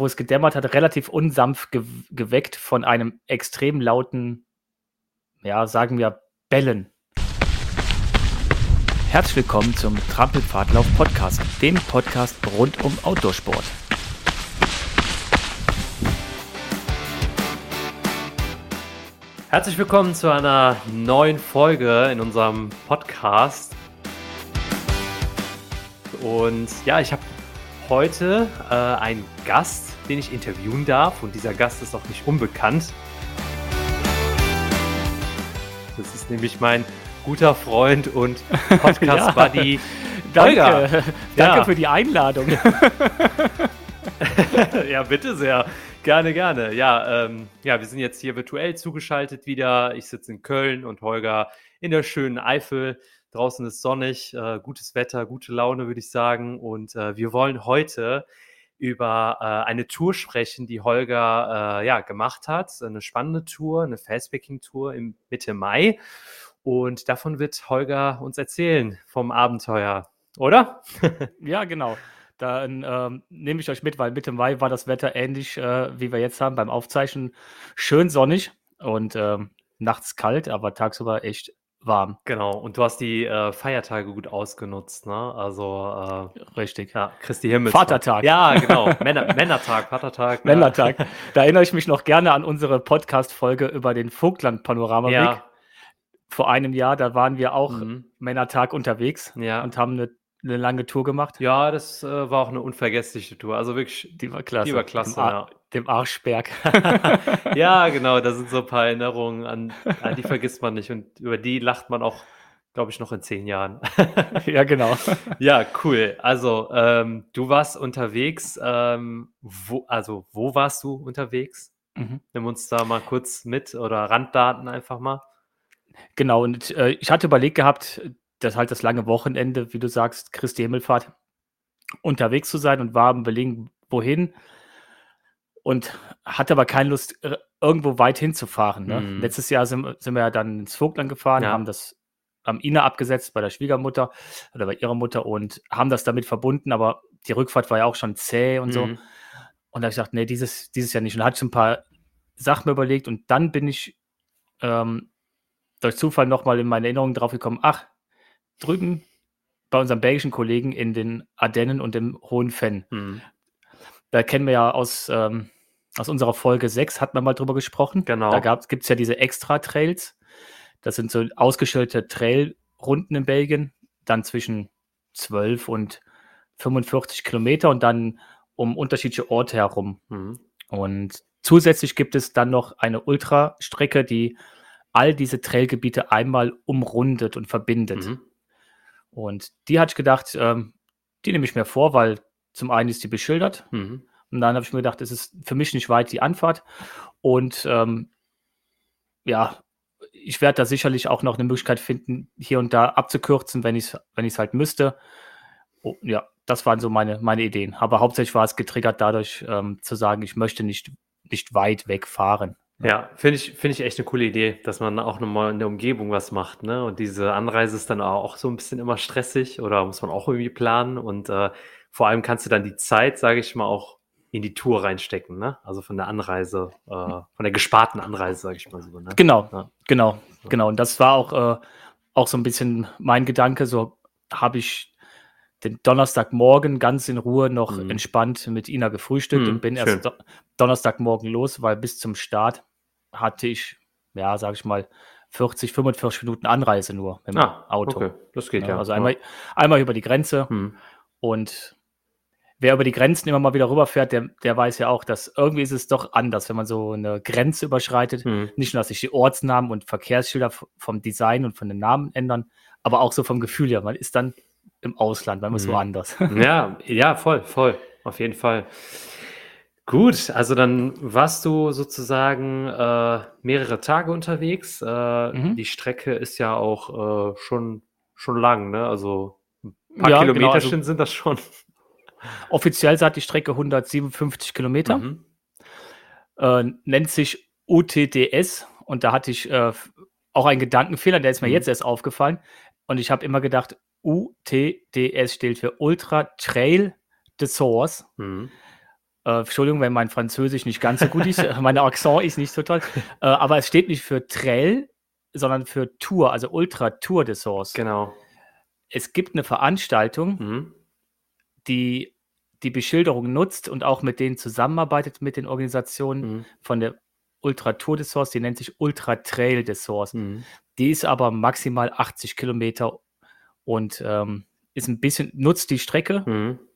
wo es gedämmert hat, relativ unsanft ge geweckt von einem extrem lauten, ja, sagen wir, Bellen. Herzlich willkommen zum Trampelpfadlauf Podcast, dem Podcast rund um Outdoorsport. Herzlich willkommen zu einer neuen Folge in unserem Podcast. Und ja, ich habe heute äh, einen Gast, den ich interviewen darf. Und dieser Gast ist auch nicht unbekannt. Das ist nämlich mein guter Freund und Podcast-Buddy. ja, danke, danke ja. für die Einladung. ja, bitte sehr. Gerne, gerne. Ja, ähm, ja, wir sind jetzt hier virtuell zugeschaltet wieder. Ich sitze in Köln und Holger in der schönen Eifel. Draußen ist sonnig, äh, gutes Wetter, gute Laune, würde ich sagen. Und äh, wir wollen heute über äh, eine Tour sprechen, die Holger äh, ja, gemacht hat. Eine spannende Tour, eine Fastpacking-Tour im Mitte Mai. Und davon wird Holger uns erzählen vom Abenteuer, oder? ja, genau. Dann ähm, nehme ich euch mit, weil Mitte Mai war das Wetter ähnlich, äh, wie wir jetzt haben beim Aufzeichnen. Schön sonnig und ähm, nachts kalt, aber tagsüber echt warm. Genau, und du hast die äh, Feiertage gut ausgenutzt, ne? Also äh, richtig. Ja, Christi Himmels. Vatertag. Ja, genau. Männer, Männertag, Vatertag. Männertag. Ja. Da erinnere ich mich noch gerne an unsere Podcast-Folge über den Vogtland-Panoramablick. Ja. Vor einem Jahr, da waren wir auch mhm. Männertag unterwegs ja. und haben eine eine lange Tour gemacht. Ja, das äh, war auch eine unvergessliche Tour. Also wirklich, die war klasse. Die war klasse, dem, Ar dem Arschberg. ja, genau, da sind so ein paar Erinnerungen an, an die vergisst man nicht und über die lacht man auch, glaube ich, noch in zehn Jahren. ja, genau. ja, cool. Also, ähm, du warst unterwegs. Ähm, wo, also, wo warst du unterwegs? Mhm. Nimm uns da mal kurz mit oder Randdaten einfach mal. Genau, und äh, ich hatte überlegt gehabt, das halt das lange Wochenende, wie du sagst, Christi Himmelfahrt, unterwegs zu sein und war am Überlegen, wohin. Und hatte aber keine Lust, irgendwo weit hinzufahren. Ne? Mhm. Letztes Jahr sind, sind, wir ja dann ins Vogtland gefahren, ja. haben das am Ina abgesetzt bei der Schwiegermutter oder bei ihrer Mutter und haben das damit verbunden, aber die Rückfahrt war ja auch schon zäh und mhm. so. Und da habe ich gesagt, nee, dieses, dieses Jahr nicht. Und hatte ich ein paar Sachen mir überlegt und dann bin ich ähm, durch Zufall nochmal in meine Erinnerungen drauf gekommen, ach, drüben bei unserem belgischen Kollegen in den Ardennen und im Hohen Fenn. Mhm. Da kennen wir ja aus, ähm, aus unserer Folge 6, hat man mal drüber gesprochen. Genau. Da gibt es ja diese Extra-Trails. Das sind so ausgestellte Trailrunden in Belgien, dann zwischen 12 und 45 Kilometer und dann um unterschiedliche Orte herum. Mhm. Und zusätzlich gibt es dann noch eine Ultrastrecke, die all diese Trailgebiete einmal umrundet und verbindet. Mhm. Und die hatte ich gedacht, ähm, die nehme ich mir vor, weil zum einen ist die beschildert. Mhm. Und dann habe ich mir gedacht, es ist für mich nicht weit die Anfahrt. Und ähm, ja, ich werde da sicherlich auch noch eine Möglichkeit finden, hier und da abzukürzen, wenn ich es wenn halt müsste. Oh, ja, das waren so meine, meine Ideen. Aber hauptsächlich war es getriggert dadurch, ähm, zu sagen, ich möchte nicht, nicht weit wegfahren. Ja, finde ich, finde ich echt eine coole Idee, dass man auch nochmal in der Umgebung was macht, ne? Und diese Anreise ist dann auch so ein bisschen immer stressig oder muss man auch irgendwie planen. Und äh, vor allem kannst du dann die Zeit, sage ich mal, auch in die Tour reinstecken, ne? Also von der Anreise, äh, von der gesparten Anreise, sage ich mal so. Ne? Genau, ja. genau, genau. Und das war auch, äh, auch so ein bisschen mein Gedanke. So habe ich den Donnerstagmorgen ganz in Ruhe noch mhm. entspannt mit Ina gefrühstückt mhm, und bin schön. erst Do Donnerstagmorgen los, weil bis zum Start hatte ich, ja, sag ich mal, 40, 45 Minuten Anreise nur mit dem ah, Auto. Okay. Das geht ja. ja. Also einmal, einmal über die Grenze hm. und wer über die Grenzen immer mal wieder rüberfährt, der, der weiß ja auch, dass irgendwie ist es doch anders, wenn man so eine Grenze überschreitet. Hm. Nicht nur, dass sich die Ortsnamen und Verkehrsschilder vom Design und von den Namen ändern, aber auch so vom Gefühl her. Man ist dann im Ausland, man ist hm. woanders. Ja, ja, voll, voll. Auf jeden Fall. Gut, also dann warst du sozusagen äh, mehrere Tage unterwegs. Äh, mhm. Die Strecke ist ja auch äh, schon, schon lang, ne? Also ein paar ja, Kilometer genau, also sind das schon. Offiziell sagt die Strecke 157 Kilometer. Mhm. Äh, nennt sich UTDS und da hatte ich äh, auch einen Gedankenfehler, der ist mir mhm. jetzt erst aufgefallen. Und ich habe immer gedacht, UTDS steht für Ultra Trail de Source. Mhm. Äh, Entschuldigung, wenn mein Französisch nicht ganz so gut ist. Meine Accent ist nicht so toll. Äh, aber es steht nicht für Trail, sondern für Tour, also Ultra Tour de Source. Genau. Es gibt eine Veranstaltung, Mhm. die die Beschilderung nutzt und auch mit denen zusammenarbeitet mit den Organisationen Mhm. von der Ultra Tour de Source, die nennt sich Ultra Trail de Source. Mhm. Die ist aber maximal 80 Kilometer und ähm, ist ein bisschen, nutzt die Strecke.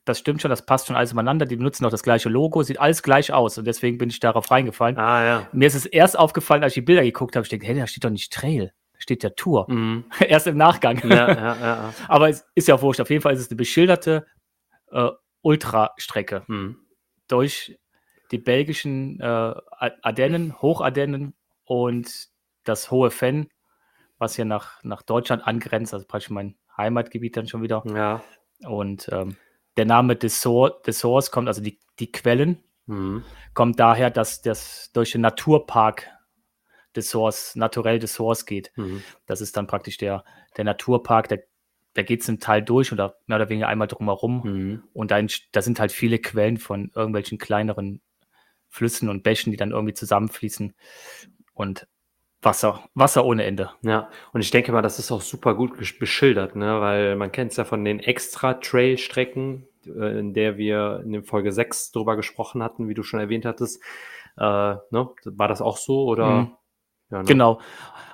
Das stimmt schon, das passt schon alles übereinander. Die benutzen auch das gleiche Logo, sieht alles gleich aus und deswegen bin ich darauf reingefallen. Ah, ja. Mir ist es erst aufgefallen, als ich die Bilder geguckt habe. Ich denke, hey, da steht doch nicht Trail, da steht ja Tour. Mhm. erst im Nachgang. Ja, ja. Aber es ist ja wurscht. Auf jeden Fall ist es eine beschilderte äh, Ultrastrecke Mhm. durch die belgischen äh, Ardennen, Hochardennen und das Hohe Fenn, was hier nach, nach Deutschland angrenzt, also praktisch mein Heimatgebiet dann schon wieder. Ja. Und ähm, der Name des Source kommt, also die, die Quellen, Mhm. kommt daher, dass das durch den Naturpark des Source, naturell des Source geht. Mhm. Das ist dann praktisch der, der Naturpark, der, der geht zum Teil durch oder mehr oder weniger einmal drumherum. Mhm. Und da, da sind halt viele Quellen von irgendwelchen kleineren Flüssen und Bächen, die dann irgendwie zusammenfließen. Und Wasser, Wasser ohne Ende. Ja, und ich denke mal, das ist auch super gut beschildert, ne? weil man kennt es ja von den Extra-Trail-Strecken, äh, in der wir in der Folge 6 drüber gesprochen hatten, wie du schon erwähnt hattest. Äh, ne? War das auch so oder? Mhm. Ja, ne? Genau.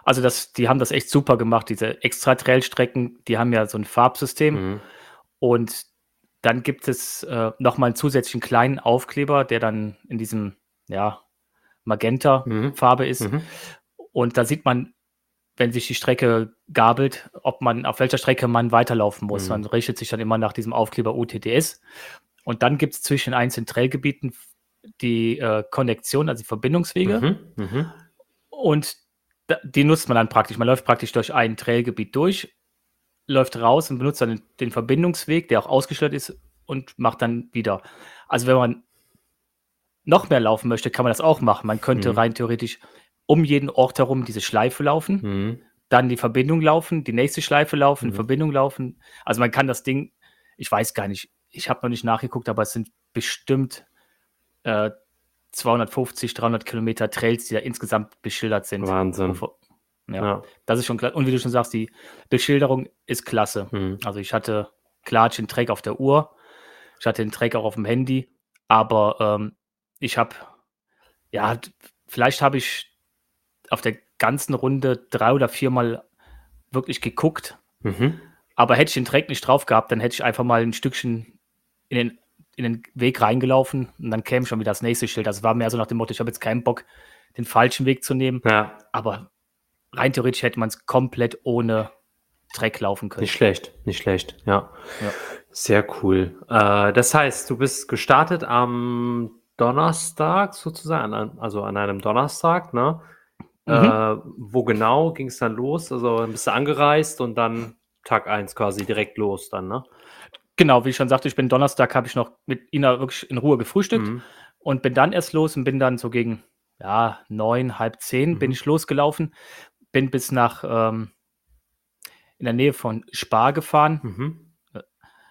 Also das, die haben das echt super gemacht, diese extra Trailstrecken, die haben ja so ein Farbsystem Mhm. und dann gibt es äh, nochmal einen zusätzlichen kleinen Aufkleber, der dann in diesem, ja, Magenta-Farbe ist. Mhm. Und da sieht man, wenn sich die Strecke gabelt, ob man, auf welcher Strecke man weiterlaufen muss. Mhm. Man richtet sich dann immer nach diesem Aufkleber UTTS. Und dann gibt es zwischen den einzelnen Trailgebieten die äh, Konnektion, also die Verbindungswege. Mhm. Mhm. Und da, die nutzt man dann praktisch. Man läuft praktisch durch ein Trailgebiet durch, läuft raus und benutzt dann den, den Verbindungsweg, der auch ausgeschildert ist, und macht dann wieder. Also wenn man noch mehr laufen möchte, kann man das auch machen. Man könnte Mhm. rein theoretisch um jeden Ort herum diese Schleife laufen, Mhm. dann die Verbindung laufen, die nächste Schleife laufen, Mhm. Verbindung laufen. Also man kann das Ding, ich weiß gar nicht, ich habe noch nicht nachgeguckt, aber es sind bestimmt äh, 250, 300 Kilometer Trails, die da insgesamt beschildert sind. Wahnsinn. Ja, Ja. das ist schon klar. Und wie du schon sagst, die Beschilderung ist klasse. Mhm. Also ich hatte klar den Track auf der Uhr, ich hatte den Track auch auf dem Handy, aber ähm, ich habe, ja, vielleicht habe ich auf der ganzen Runde drei oder viermal wirklich geguckt, Mhm. aber hätte ich den Track nicht drauf gehabt, dann hätte ich einfach mal ein Stückchen in den, in den Weg reingelaufen und dann käme schon wieder das nächste Schild. Also war mehr so nach dem Motto, ich habe jetzt keinen Bock, den falschen Weg zu nehmen, Ja, aber rein theoretisch hätte man es komplett ohne Track laufen können. nicht schlecht, nicht schlecht. Ja. Ja. Sehr cool. Äh, das heißt, du bist gestartet am Donnerstag sozusagen, also an einem Donnerstag, ne? Mhm. Äh, wo genau ging es dann los? Also bist du angereist und dann Tag 1 quasi direkt los dann, ne? Genau, wie ich schon sagte, ich bin Donnerstag, habe ich noch mit Ina wirklich in Ruhe gefrühstückt Mhm. und bin dann erst los und bin dann so gegen ja, neun, halb zehn bin Mhm. ich losgelaufen, bin bis nach ähm, in der Nähe von Spar gefahren. Mhm.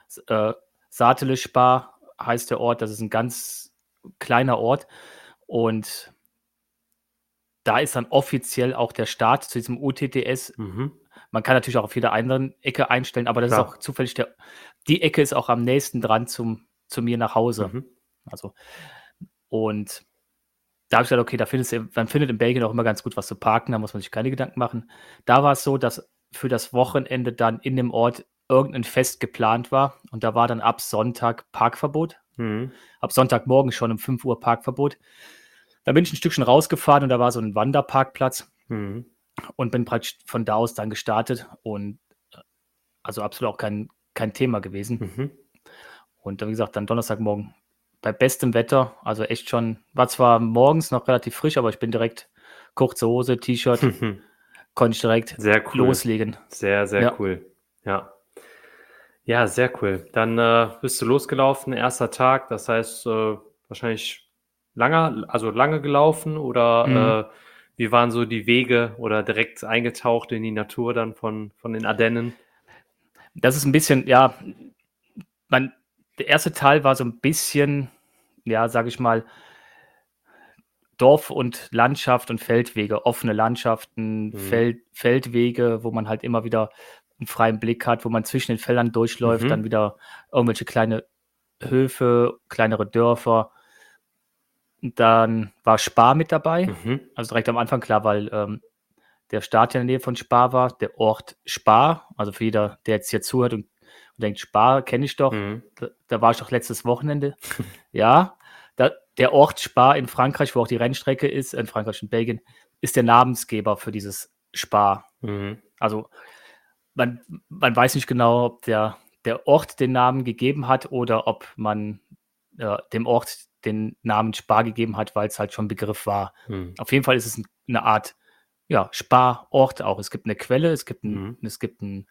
S- Äh, Satele Spar heißt der Ort, das ist ein ganz kleiner Ort und da ist dann offiziell auch der Start zu diesem UTTS Mhm. Man kann natürlich auch auf jeder anderen Ecke einstellen, aber das Klar. ist auch zufällig der. Die Ecke ist auch am nächsten dran zum, zu mir nach Hause. Mhm. Also, und da habe ich gesagt, okay, da findest du, man findet in Belgien auch immer ganz gut was zu parken, da muss man sich keine Gedanken machen. Da war es so, dass für das Wochenende dann in dem Ort irgendein Fest geplant war und da war dann ab Sonntag Parkverbot. Mhm. Ab Sonntagmorgen schon um 5 Uhr Parkverbot. Da bin ich ein Stückchen rausgefahren und da war so ein Wanderparkplatz Mhm. und bin praktisch von da aus dann gestartet und äh, also absolut auch kein, kein Thema gewesen. Mhm. Und wie gesagt, dann Donnerstagmorgen bei bestem Wetter, also echt schon, war zwar morgens noch relativ frisch, aber ich bin direkt kurze Hose, T-Shirt, Mhm. konnte ich direkt Sehr cool. loslegen. Sehr, sehr Ja. cool. Ja. Ja, sehr cool. Dann äh, bist du losgelaufen, erster Tag, das heißt äh, wahrscheinlich lange, also lange gelaufen oder Mhm. äh, wie waren so die Wege oder direkt eingetaucht in die Natur dann von, von den Ardennen? Das ist ein bisschen, ja, man, der erste Teil war so ein bisschen ja, sage ich mal, Dorf und Landschaft und Feldwege, offene Landschaften, Mhm. Feld, Feldwege, wo man halt immer wieder einen freien Blick hat, wo man zwischen den Feldern durchläuft, Mhm. dann wieder irgendwelche kleine Höfe, kleinere Dörfer. Dann war Spa mit dabei, Mhm. also direkt am Anfang klar, weil ähm, der Start in der Nähe von Spa war, der Ort Spa, also für jeder, der jetzt hier zuhört und, und denkt, Spa kenne ich doch, Mhm. da, da war ich doch letztes Wochenende. ja, da, der Ort Spa in Frankreich, wo auch die Rennstrecke ist, in Frankreich und Belgien, ist der Namensgeber für dieses Spa. Mhm. Also man, man weiß nicht genau, ob der, der Ort den Namen gegeben hat oder ob man äh, dem Ort den Namen Spa gegeben hat, weil es halt schon Begriff war. Mhm. Auf jeden Fall ist es ein, eine Art ja, Spa-Ort auch. Es gibt eine Quelle, es gibt ein, Mhm. es gibt ein,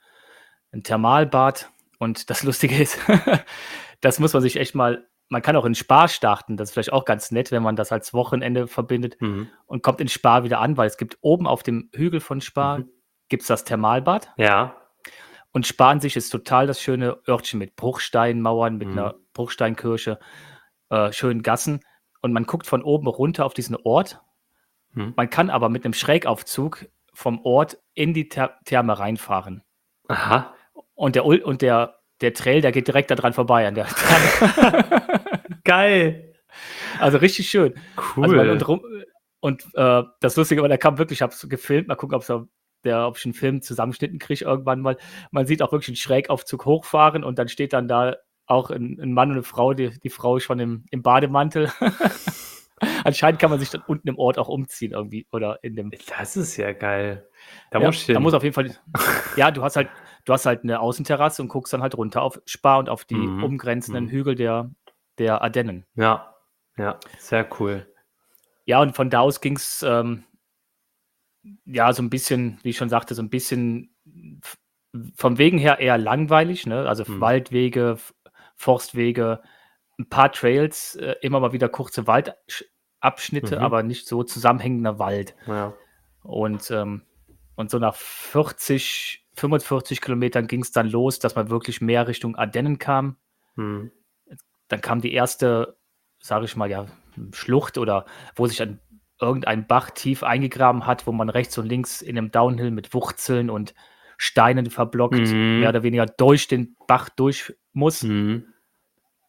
ein Thermalbad und das Lustige ist, das muss man sich echt mal, man kann auch in Spa starten, das ist vielleicht auch ganz nett, wenn man das als Wochenende verbindet Mhm. und kommt in Spa wieder an, weil es gibt oben auf dem Hügel von Spa Mhm. gibt es das Thermalbad Ja. und Spa an sich ist total das schöne Örtchen mit Bruchsteinmauern, mit Mhm. einer Bruchsteinkirche, äh, schönen Gassen und man guckt von oben runter auf diesen Ort Mhm. man kann aber mit einem Schrägaufzug vom Ort in die Ther Therme reinfahren. Aha. Und der, und der, der Trail, der geht direkt daran vorbei an der Therme. Geil. also richtig schön. Cool. Also und rum, und äh, das Lustige war, der kam wirklich, ich habe es gefilmt, mal gucken, ob's auf der, ob ich einen Film zusammenschnitten kriege irgendwann mal. Man sieht auch wirklich einen Schrägaufzug hochfahren und dann steht dann da auch ein, ein Mann und eine Frau, die, die Frau ist schon im, im Bademantel. Anscheinend kann man sich dann unten im Ort auch umziehen irgendwie oder in dem das ist ja geil. Da ja, muss da muss auf jeden Fall. Ja, du hast halt, du hast halt eine Außenterrasse und guckst dann halt runter auf Spa und auf die Mhm. umgrenzenden Mhm. Hügel der, der Ardennen. ja. Ja. Sehr cool. Ja, und von da aus ging es ähm, ja so ein bisschen, wie ich schon sagte, so ein bisschen vom Wegen her eher langweilig, ne? Also Mhm. Waldwege, Forstwege, ein paar Trails, äh, immer mal wieder kurze Waldabschnitte, Mhm. aber nicht so zusammenhängender Wald. Ja. Und, ähm, und so nach 40, 45 Kilometern ging es dann los, dass man wirklich mehr Richtung Ardennen kam. Mhm. Dann kam die erste, sage ich mal, ja, Schlucht oder wo sich ein, irgendein Bach tief eingegraben hat, wo man rechts und links in einem Downhill mit Wurzeln und Steinen verblockt, Mhm. mehr oder weniger durch den Bach durch muss. Mhm.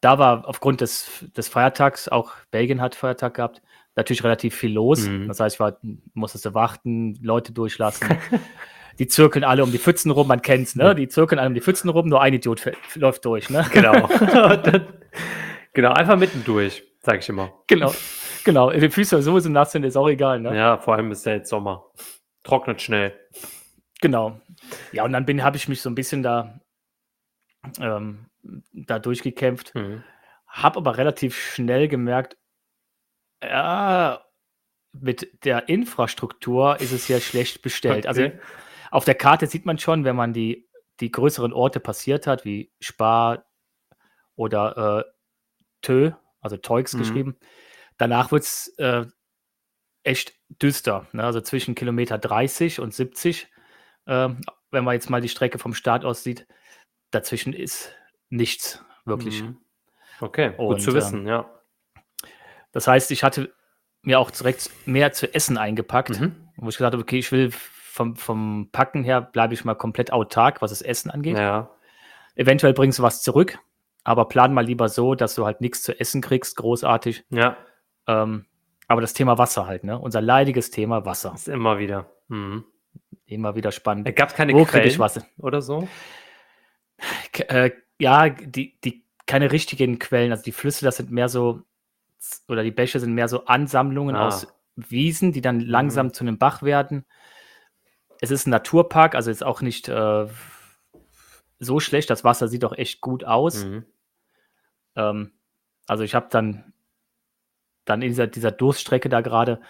Da war aufgrund des, des Feiertags, auch Belgien hat Feiertag gehabt, natürlich relativ viel los. Mhm. Das heißt, ich war, musstest du warten, Leute durchlassen. die zirkeln alle um die Pfützen rum, man kennt's, ne? Die zirkeln alle um die Pfützen rum, nur ein Idiot läuft durch, ne? Genau. Genau, einfach mittendurch, sag ich immer. Genau, genau. Die Füße sowieso nass sind, ist auch egal, ne? Ja, vor allem ist ja jetzt Sommer. Trocknet schnell. Genau. Ja, und dann bin, habe ich mich so ein bisschen da, ähm, da durchgekämpft, Mhm. habe aber relativ schnell gemerkt, ja, mit der Infrastruktur ist es ja schlecht bestellt. Also auf der Karte sieht man schon, wenn man die, die größeren Orte passiert hat, wie Spa oder äh, Tö, also Teux Mhm. geschrieben, danach wird es äh, echt düster. Ne? Also zwischen Kilometer 30 und 70, ähm, wenn man jetzt mal die Strecke vom Start aus sieht, dazwischen ist nichts wirklich. Mhm. Okay, gut Und, zu ähm, wissen, ja. Das heißt, ich hatte mir auch direkt mehr zu essen eingepackt, Mhm. wo ich gesagt habe, okay, ich will vom, vom Packen her bleibe ich mal komplett autark, was das Essen angeht. Ja. Eventuell bringst du was zurück, aber plan mal lieber so, dass du halt nichts zu essen kriegst, großartig. Ja, Ähm, aber das Thema Wasser halt, ne? Unser leidiges Thema Wasser. ist immer wieder. Mhm. Immer wieder spannend. Gab es keine Wo kriege ich Quellen Wasser? oder so? K äh, ja, die, die keine richtigen Quellen, also die Flüsse, das sind mehr so, oder die Bäche sind mehr so Ansammlungen Ah. aus Wiesen, die dann langsam zu einem Bach werden. Es ist ein Naturpark, also ist auch nicht äh, so schlecht. Das Wasser sieht auch echt gut aus. Mhm. Ähm, also ich habe dann, dann in dieser, dieser Durststrecke da gerade,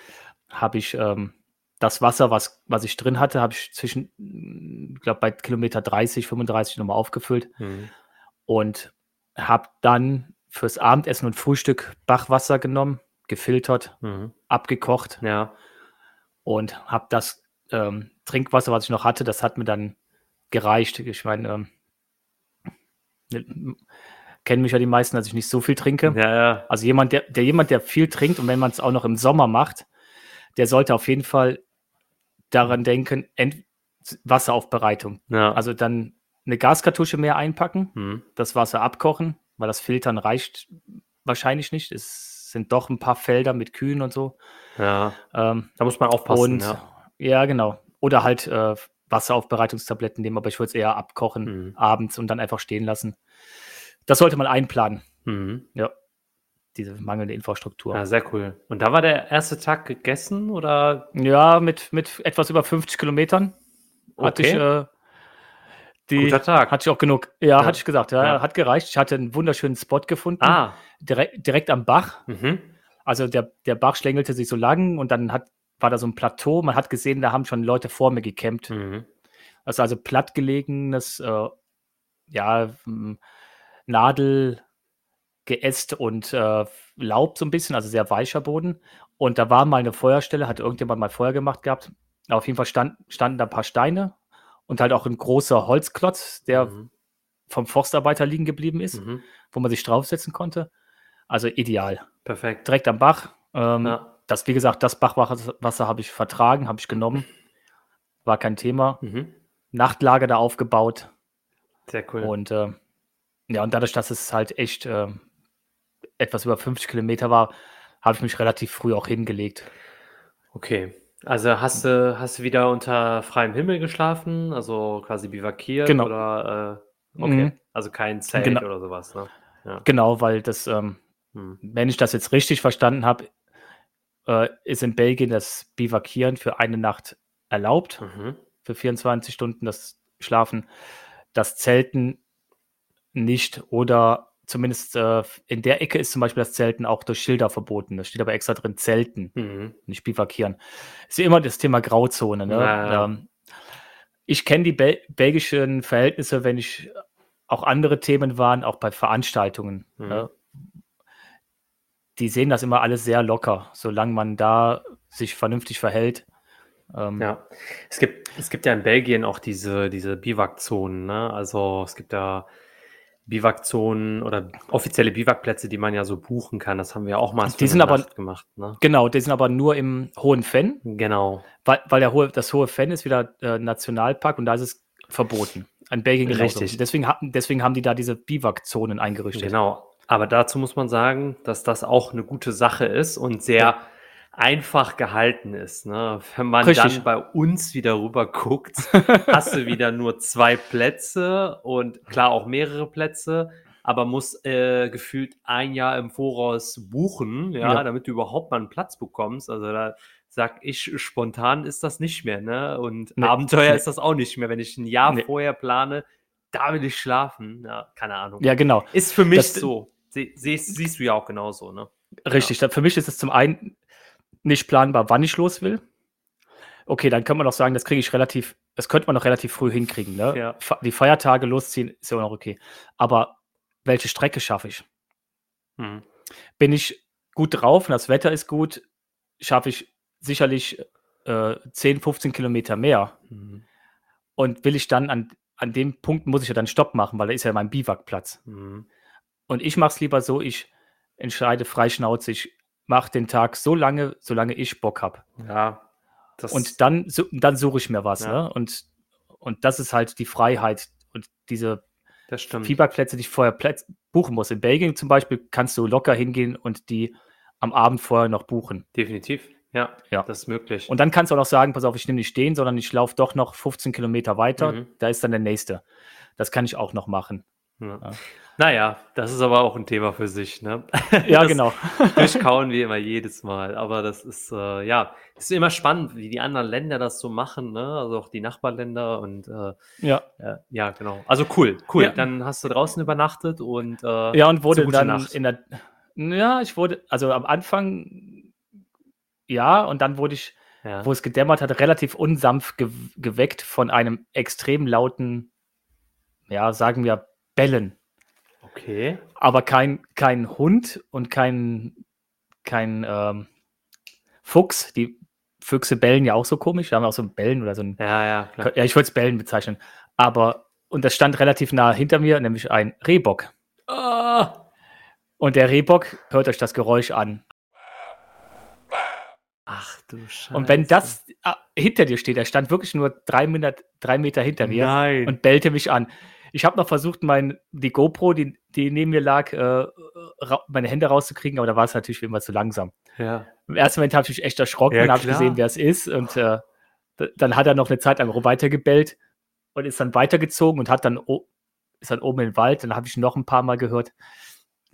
habe ich ähm, das Wasser, was, was ich drin hatte, habe ich zwischen, ich glaube, bei Kilometer 30, 35 nochmal aufgefüllt Mhm. Und habe dann fürs Abendessen und Frühstück Bachwasser genommen, gefiltert, Mhm. abgekocht Ja. und habe das ähm, Trinkwasser, was ich noch hatte, das hat mir dann gereicht. Ich meine, ähm, kennen mich ja die meisten, dass ich nicht so viel trinke. Ja, ja. Also jemand, der, der jemand, der viel trinkt und wenn man es auch noch im Sommer macht, der sollte auf jeden Fall daran denken, Ent Wasseraufbereitung. ja. Also dann eine Gaskartusche mehr einpacken, Mhm. das Wasser abkochen, weil das Filtern reicht wahrscheinlich nicht. Es sind doch ein paar Felder mit Kühen und so. ja. Ähm, Da muss man aufpassen. und ja. ja. genau. Oder halt äh, Wasseraufbereitungstabletten nehmen, aber ich würde es eher abkochen Mhm. abends und dann einfach stehen lassen. Das sollte man einplanen, Mhm. diese mangelnde Infrastruktur. ja, sehr cool. Und da war der erste Tag gegessen oder? Ja, mit, mit etwas über 50 Kilometern hatte ich Okay. äh, die. Guter Tag. Hatte ich auch genug. Ja, Ja. hatte ich gesagt. Ja, Ja. hat gereicht. Ich hatte einen wunderschönen Spot gefunden. Ah. Direkt, direkt am Bach. Mhm. Also der, der Bach schlängelte sich so lang und dann hat, war da so ein Plateau. Man hat gesehen, da haben schon Leute vor mir gecampt. Mhm. Das ist also plattgelegenes, äh, ja, m, Nadel, Geäst und äh, Laub so ein bisschen, also sehr weicher Boden. Und da war mal eine Feuerstelle, hat irgendjemand mal Feuer gemacht gehabt. Auf jeden Fall stand, standen da ein paar Steine und halt auch ein großer Holzklotz, der Mhm. vom Forstarbeiter liegen geblieben ist, Mhm. wo man sich draufsetzen konnte. Also ideal. Perfekt. Direkt am Bach. Ähm, Ja. Das, wie gesagt, das Bachwasser Wasser habe ich vertragen, habe ich genommen. War kein Thema. Mhm. Nachtlager da aufgebaut. Sehr cool. Und äh, ja, und dadurch, dass es halt echt äh, etwas über 50 Kilometer war, habe ich mich relativ früh auch hingelegt. Okay. Also hast du, hast du wieder unter freiem Himmel geschlafen, also quasi bivakiert Genau. oder äh, okay. Mhm. Also kein Zelt Genau. oder sowas, ne? Ja. Genau, weil das, ähm, Hm. wenn ich das jetzt richtig verstanden habe, äh, ist in Belgien das Bivakieren für eine Nacht erlaubt, Mhm. für 24 Stunden das Schlafen, das Zelten nicht oder zumindest äh, in der Ecke ist zum Beispiel das Zelten auch durch Schilder verboten. Da steht aber extra drin Zelten. Mhm. nicht bivakieren. Ist ja immer das Thema Grauzone. Ne? Ja, ja. Ähm, ich kenne die Bel belgischen Verhältnisse, wenn ich auch andere Themen waren, auch bei Veranstaltungen. Mhm. Ne? Die sehen das immer alles sehr locker, solange man da sich vernünftig verhält. Ähm, Ja, es gibt, es gibt ja in Belgien auch diese, diese Biwakzonen, ne? Also es gibt da Biwakzonen oder offizielle Biwakplätze, die man ja so buchen kann. Das haben wir auch mal Die sind aber- gemacht, ne? Genau, die sind aber nur im Hohen Fenn, Genau, weil, weil der hohe, das Hohe Fenn ist wieder äh, Nationalpark und da ist es verboten. In Belgien genauso. Richtig. Deswegen, deswegen haben die da diese Biwakzonen eingerichtet. genau. Aber dazu muss man sagen, dass das auch eine gute Sache ist und sehr Ja. Einfach gehalten ist. Ne? Wenn man Richtig. dann bei uns wieder rüber guckt, hast du wieder nur zwei Plätze und klar auch mehrere Plätze, aber muss äh, gefühlt ein Jahr im Voraus buchen, ja, Ja. damit du überhaupt mal einen Platz bekommst. Also da sag ich, spontan ist das nicht mehr, ne? Und Nee, Abenteuer nee. ist das auch nicht mehr. Wenn ich ein Jahr Nee. vorher plane, da will ich schlafen. Ja, keine Ahnung. Ja, genau. Ist für mich Das- so. Sie, siehst, siehst du ja auch genauso, ne? Richtig. Da- Für mich ist es zum einen nicht planbar, wann ich los will. Okay, dann kann man auch sagen, das kriege ich relativ, das könnte man noch relativ früh hinkriegen. Ne? Ja. Die Feiertage losziehen ist ja auch noch okay. Aber welche Strecke schaffe ich? Hm. Bin ich gut drauf und das Wetter ist gut, schaffe ich sicherlich äh, 10, 15 Kilometer mehr. Hm. Und will ich dann an, an dem Punkt, muss ich ja dann Stopp machen, weil da ist ja mein Biwakplatz. Hm. Und ich mache es lieber so, ich entscheide freischnauze, ich mache den Tag so lange, solange ich Bock habe. Ja. Und dann, su- dann suche ich mir was. Ja. Ne? Und, und das ist halt die Freiheit und diese. Feedbackplätze, die ich vorher buchen muss. In Belgien zum Beispiel kannst du locker hingehen und die am Abend vorher noch buchen. Definitiv. Ja, Ja. das ist möglich. Und dann kannst du auch noch sagen, pass auf, ich nehme nicht stehen, sondern ich laufe doch noch 15 Kilometer weiter. Mhm. Da ist dann der nächste. Das kann ich auch noch machen. Ja. Ja. Naja, das ist aber auch ein Thema für sich, ne? Ja, genau. Durchkauen wir immer jedes Mal. Aber das ist, äh, ja, ist immer spannend, wie die anderen Länder das so machen, ne? Also auch die Nachbarländer und äh, Ja. ja, ja, genau. Also cool, cool. Ja. Dann hast du draußen übernachtet und äh, Ja, und wurde dann Nacht. in der. Ja, ich wurde, also am Anfang ja, und dann wurde ich, ja. wo es gedämmert hat, relativ unsanft ge geweckt von einem extrem lauten, ja, sagen wir, Bellen. Okay. Aber kein, kein Hund und kein, kein ähm, Fuchs. Die Füchse bellen ja auch so komisch. Da haben wir auch so ein Bellen oder so ein. Ja, ja, klar. Ja, ich würde es Bellen bezeichnen. Aber, und das stand relativ nah hinter mir, nämlich ein Rehbock. Ah, Und der Rehbock, hört euch das Geräusch an. Ach du Scheiße. Und wenn das ah, hinter dir steht, er stand wirklich nur drei Meter, drei Meter hinter mir Nein. und bellte mich an. Ich habe noch versucht, mein, die GoPro, die, die neben mir lag, äh, meine Hände rauszukriegen, aber da war es natürlich wie immer zu langsam. ja. Im ersten Moment habe ich mich echt erschrocken Ja, und habe gesehen, wer es ist. Und äh, dann hat er noch eine Zeit lang weitergebellt und ist dann weitergezogen und hat dann, ist dann oben im Wald. Dann habe ich noch ein paar Mal gehört.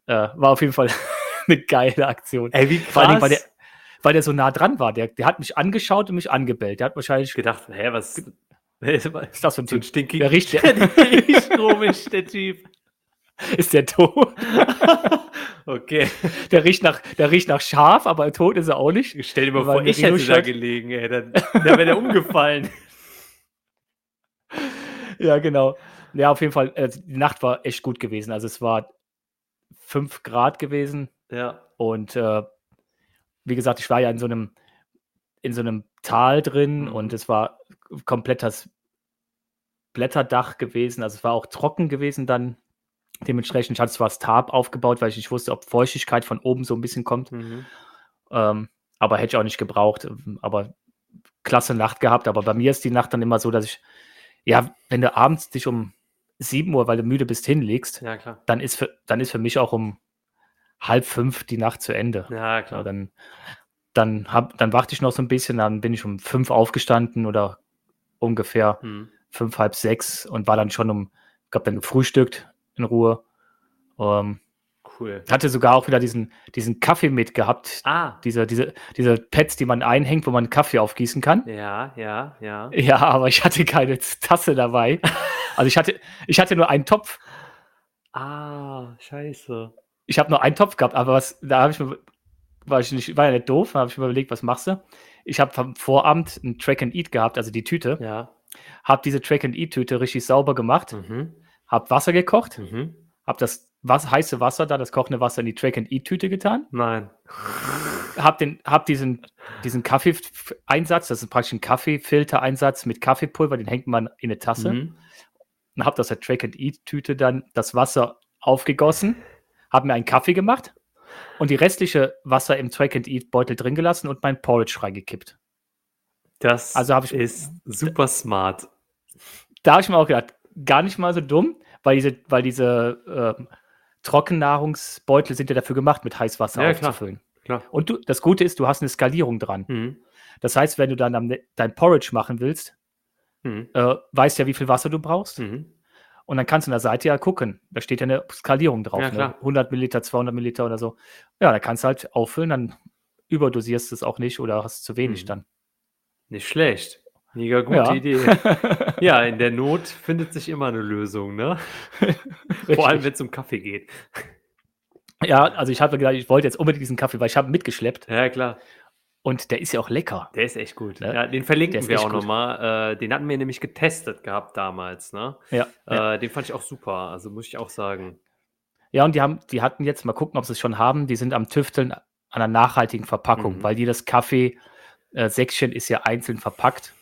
Äh, war auf jeden Fall eine geile Aktion. Ey, wie Vor allem, weil der, krass. weil der so nah dran war. Der, der hat mich angeschaut und mich angebellt. Der hat wahrscheinlich. gedacht, hä, Was ist das für ein so ein Typ? stinkig, Der riecht, der, der riecht komisch, der Typ. ist der tot? Okay. Der riecht, nach, der riecht nach Schaf, aber tot ist er auch nicht. Stell dir mal vor, ich hätte da gelegen, ey. Dann, dann wäre der umgefallen. Ja, genau. Ja, auf jeden Fall, äh, die Nacht war echt gut gewesen. Also es war 5 Grad gewesen Ja. und äh, wie gesagt, ich war ja in so einem, in so einem Tal drin Mhm. und es war komplett das Blätterdach gewesen. Also es war auch trocken gewesen dann. Dementsprechend hatte ich zwar das Tarp aufgebaut, weil ich nicht wusste, ob Feuchtigkeit von oben so ein bisschen kommt. Mhm. Ähm, aber hätte ich auch nicht gebraucht. Aber klasse Nacht gehabt. Aber bei mir ist die Nacht dann immer so, dass ich, ja, wenn du abends dich um 7 Uhr, weil du müde bist, hinlegst, Ja, klar. dann ist für, dann ist für mich auch um halb fünf die Nacht zu Ende. Ja, Ja, klar. dann, dann, hab, dann warte ich noch so ein bisschen, dann bin ich um fünf aufgestanden oder ungefähr Mhm. fünf, halb sechs und war dann schon um, ich glaube, dann gefrühstückt in Ruhe. Ähm, Cool. hatte sogar auch wieder diesen, diesen Kaffee mitgehabt, Ah. diese, diese, diese Pads, die man einhängt, wo man Kaffee aufgießen kann. Ja, ja, ja. Ja, aber ich hatte keine Tasse dabei. Also ich hatte, ich hatte nur einen Topf. Ah, scheiße. Ich habe nur einen Topf gehabt, aber was, da habe ich mir, war ich nicht, war ja nicht doof, habe ich mir überlegt, was machst du? Ich habe am Vorabend ein Track and Eat gehabt, also die Tüte, Ja. habe diese Track and Eat Tüte richtig sauber gemacht, Mhm. habe Wasser gekocht, Mhm. habe das was, heiße Wasser da, das kochende Wasser in die Track and Eat Tüte getan, Nein. habe den, hab diesen, diesen Kaffeeeinsatz, das ist praktisch ein Kaffeefiltereinsatz mit Kaffeepulver, den hängt man in eine Tasse. Mhm. und habe aus der Track and Eat Tüte dann das Wasser aufgegossen, habe mir einen Kaffee gemacht und die restliche Wasser im Track and Eat Beutel drin gelassen und mein Porridge reingekippt. Das Also ich- ist super smart. Da habe ich mir auch gedacht, gar nicht mal so dumm, weil diese, weil diese ähm, Trockennahrungsbeutel sind ja dafür gemacht, mit Heißwasser Ja, klar. aufzufüllen. Klar. Und du, das Gute ist, du hast eine Skalierung dran. Mhm. Das heißt, wenn du dann Ne- dein Porridge machen willst, Mhm. äh, weißt ja, wie viel Wasser du brauchst. Mhm. Und dann kannst du an der Seite ja gucken. Da steht ja eine Skalierung drauf. Ja, ne? klar. 100 Milliliter, 200 Milliliter oder so. Ja, da kannst du halt auffüllen, dann überdosierst du es auch nicht oder hast zu wenig Mhm. dann. Nicht schlecht. Mega gute Ja. Idee. Ja, in der Not findet sich immer eine Lösung, ne? Vor allem, wenn es um Kaffee geht. ja, also ich habe gedacht, ich wollte jetzt unbedingt diesen Kaffee, weil ich habe mitgeschleppt Ja, klar. Und der ist ja auch lecker. Der ist echt gut. Ne? Ja, den verlinken wir auch nochmal. Äh, den hatten wir nämlich getestet gehabt damals, ne? Ja, ja. Äh, den fand ich auch super. Also muss ich auch sagen. ja, und die haben, die hatten jetzt mal gucken, ob sie es schon haben. Die sind am Tüfteln an einer nachhaltigen Verpackung, Mhm. weil jedes Kaffee-Säckchen ist ja einzeln verpackt.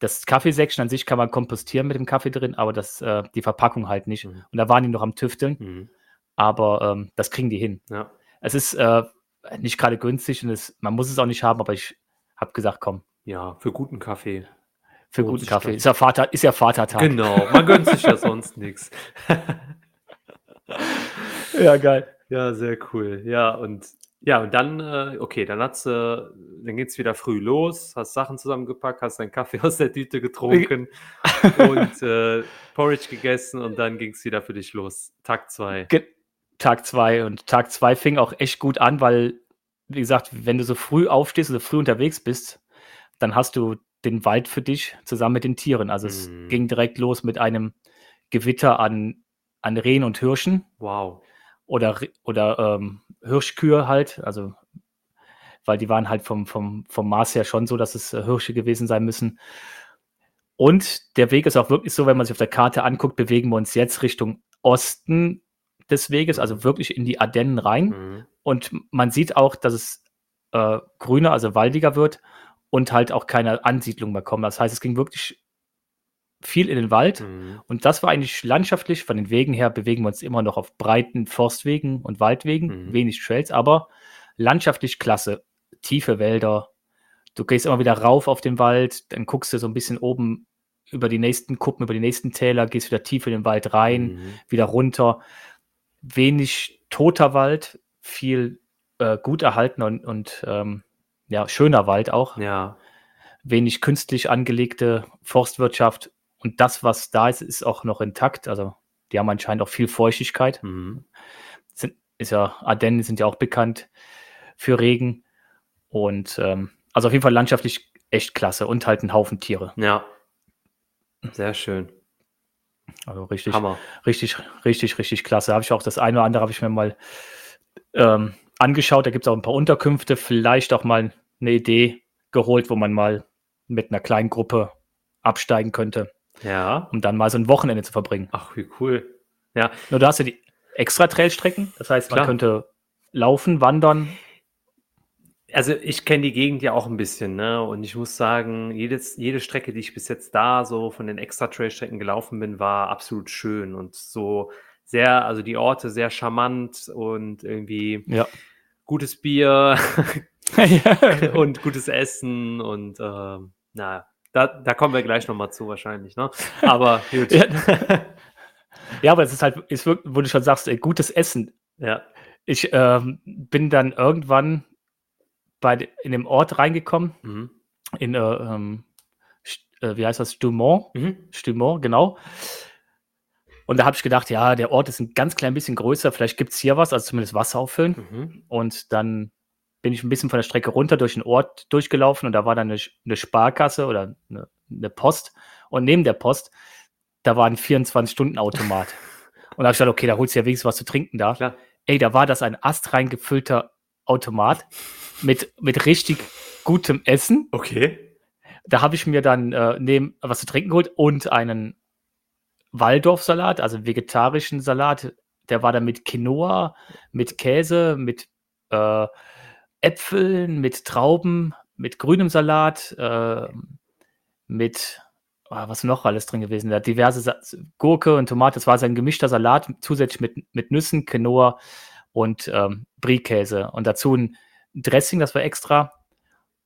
Das Kaffeesäckchen an sich kann man kompostieren mit dem Kaffee drin, aber das, äh, die Verpackung halt nicht. Mhm. Und da waren die noch am Tüfteln. Mhm. aber ähm, das kriegen die hin. Ja. Es ist äh, nicht gerade günstig und es, man muss es auch nicht haben, aber ich habe gesagt, komm, ja, für guten Kaffee. für guten Kaffee. Ist ja, Vater, ist ja Vatertag. Genau, man gönnt sich ja sonst nichts. Ja, geil. Ja, sehr cool. Ja, und ja, und dann, äh, okay, dann hat's, äh, dann geht's wieder früh los, hast Sachen zusammengepackt, hast deinen Kaffee aus der Tüte getrunken und äh, Porridge gegessen und dann ging's wieder für dich los. Tag zwei. Ge Tag zwei und Tag zwei fing auch echt gut an, weil, wie gesagt, wenn du so früh aufstehst oder früh unterwegs bist, dann hast du den Wald für dich zusammen mit den Tieren. Also es Mhm. ging direkt los mit einem Gewitter an, an Rehen und Hirschen. Wow. oder, oder ähm, Hirschkühe halt, also weil die waren halt vom, vom, vom Maß her schon so, dass es äh, Hirsche gewesen sein müssen. Und der Weg ist auch wirklich so, wenn man sich auf der Karte anguckt, bewegen wir uns jetzt Richtung Osten des Weges, also wirklich in die Ardennen rein. Mhm. Und man sieht auch, dass es äh, grüner, also waldiger wird und halt auch keine Ansiedlung mehr kommen. Das heißt, es ging wirklich viel in den Wald. Mhm. Und das war eigentlich landschaftlich, von den Wegen her bewegen wir uns immer noch auf breiten Forstwegen und Waldwegen, Mhm. wenig Trails, aber landschaftlich klasse. Tiefe Wälder. Du gehst immer wieder rauf auf den Wald, dann guckst du so ein bisschen oben über die nächsten Kuppen, über die nächsten Täler, gehst wieder tief in den Wald rein, Mhm. wieder runter. Wenig toter Wald, viel äh, gut erhaltener und, und ähm, ja, schöner Wald auch. Ja. Wenig künstlich angelegte Forstwirtschaft. Und das, was da ist, ist auch noch intakt. Also die haben anscheinend auch viel Feuchtigkeit. Mhm. Sind, ist ja, Ardennen sind ja auch bekannt für Regen. Und ähm, also auf jeden Fall landschaftlich echt klasse und halt ein Haufen Tiere. Ja. Sehr schön. Also richtig, Hammer. richtig, richtig, richtig klasse. Habe ich auch das eine oder andere habe ich mir mal ähm, angeschaut. Da gibt es auch ein paar Unterkünfte, vielleicht auch mal eine Idee geholt, wo man mal mit einer kleinen Gruppe absteigen könnte, Ja. um dann mal so ein Wochenende zu verbringen. Ach, wie cool. Ja. Nur da hast du die extra Trailstrecken. Das heißt, man Klar. könnte laufen, wandern. Also ich kenne die Gegend ja auch ein bisschen, ne? Und ich muss sagen, jedes, jede Strecke, die ich bis jetzt da so von den Extra-Trail-Strecken gelaufen bin, war absolut schön und so sehr, also die Orte sehr charmant und irgendwie Ja. gutes Bier und gutes Essen und ähm, na, da, da kommen wir gleich nochmal zu wahrscheinlich, ne? Aber gut. Ja. ja, aber es ist halt, ist wo du schon sagst, gutes Essen. ja. Ich ähm, bin dann irgendwann bei, in dem Ort reingekommen, Mhm. in, äh, ähm, äh, wie heißt das, Stumont, Mhm. Stumont, genau. Und da habe ich gedacht, ja, der Ort ist ein ganz klein bisschen größer, vielleicht gibt es hier was, also zumindest Wasser auffüllen. Mhm. Und dann bin ich ein bisschen von der Strecke runter durch den Ort durchgelaufen und da war dann eine, eine Sparkasse oder eine, eine Post. Und neben der Post, da war ein 24-Stunden-Automat. und da habe ich gedacht, okay, da holst du ja wenigstens was zu trinken da. Klar. Ey, da war das ein astrein gefüllter Automat mit, mit richtig gutem Essen. Okay. Da habe ich mir dann äh, neben, was zu trinken geholt und einen Waldorfsalat, also vegetarischen Salat. Der war dann mit Quinoa, mit Käse, mit äh, Äpfeln, mit Trauben, mit grünem Salat, äh, mit ah, was noch alles drin gewesen? Da diverse Sa Gurke und Tomate. Das war so ein gemischter Salat, zusätzlich mit, mit Nüssen, Quinoa und ähm, Brie-Käse. Und dazu ein Dressing, das war extra.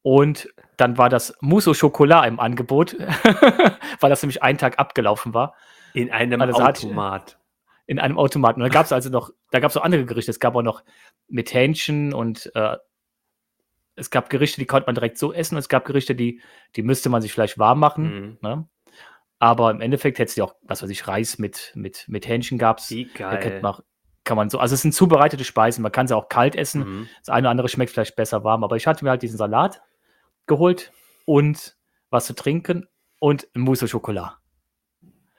Und dann war das Mousse au Chocolat im Angebot, weil das nämlich einen Tag abgelaufen war In einem Also Automat. in einem Automaten. Und da gab es also noch, da gab es auch andere Gerichte. Es gab auch noch mit Hähnchen und äh, es gab Gerichte, die konnte man direkt so essen und es gab Gerichte, die, die müsste man sich vielleicht warm machen. Mhm. Ne? Aber im Endeffekt hätte es ja auch, was weiß ich, Reis mit, mit, mit Hähnchen gab es. Wie Da kann geil. man, kann man so, also es sind zubereitete Speisen, man kann sie auch kalt essen. Mhm. Das eine oder andere schmeckt vielleicht besser warm, aber ich hatte mir halt diesen Salat geholt und was zu trinken und ein Mousse au Chocolat.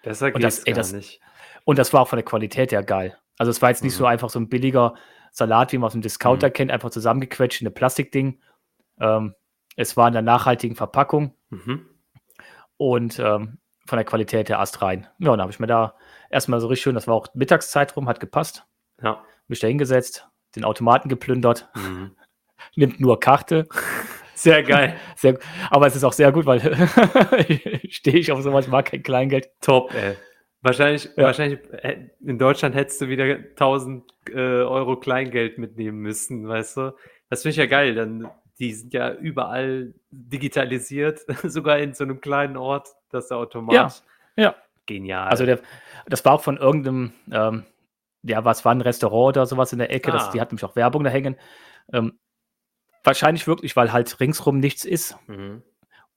Besser Und geht's das- ey, das- nicht. Und das war auch von der Qualität her geil. Also es war jetzt nicht Mhm. so einfach so ein billiger Salat, wie man aus dem Discounter Mhm. kennt, einfach zusammengequetscht in eine Plastikding. Ähm, es war in einer nachhaltigen Verpackung Mhm. und ähm, von der Qualität her Ast rein. Ja, und dann habe ich mir da erstmal so richtig schön, das war auch Mittagszeit rum, hat gepasst. Ja. Mich da hingesetzt, den Automaten geplündert, Mhm. nimmt nur Karte. Sehr geil. Sehr, aber es ist auch sehr gut, weil stehe ich auf sowas, ich mag kein Kleingeld. Top, ey. Wahrscheinlich, Ja. wahrscheinlich äh, in Deutschland hättest du wieder 1000 äh, Euro Kleingeld mitnehmen müssen, weißt du? Das finde ich ja geil. Dann, die sind ja überall digitalisiert, sogar in so einem kleinen Ort, dass der Automat. Ja, ja. Genial. Also der, das war auch von irgendeinem, ähm, ja, was war ein Restaurant oder sowas in der Ecke, das, Ah. die hat nämlich auch Werbung da hängen. Ähm, wahrscheinlich wirklich, weil halt ringsrum nichts ist mhm.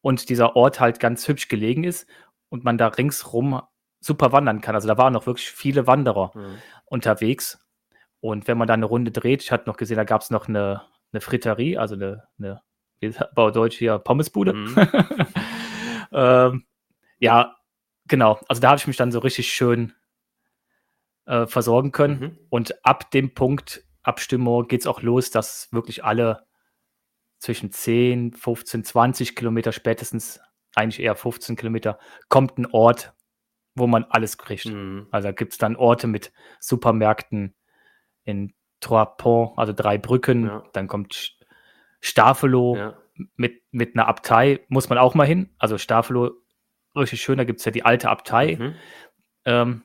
und dieser Ort halt ganz hübsch gelegen ist und man da ringsrum super wandern kann. Also da waren noch wirklich viele Wanderer Mhm. unterwegs. Und wenn man da eine Runde dreht, ich hatte noch gesehen, da gab es noch eine, eine Fritterie, also eine, eine wie sagt man auf Deutsch hier, Pommesbude. Mhm. ähm, ja, genau. Also da habe ich mich dann so richtig schön äh, versorgen können. Mhm. Und ab dem Punkt Abstimmung geht es auch los, dass wirklich alle zwischen 10, 15, 20 Kilometer spätestens, eigentlich eher 15 Kilometer, kommt ein Ort, wo man alles kriegt. Mhm. Also gibt es dann Orte mit Supermärkten in Trois Ponts, also drei Brücken. Ja. Dann kommt Stafelo Ja. mit, mit einer Abtei, muss man auch mal hin. Also Stafelo, richtig schön. Da gibt es ja die alte Abtei, Mhm. ähm,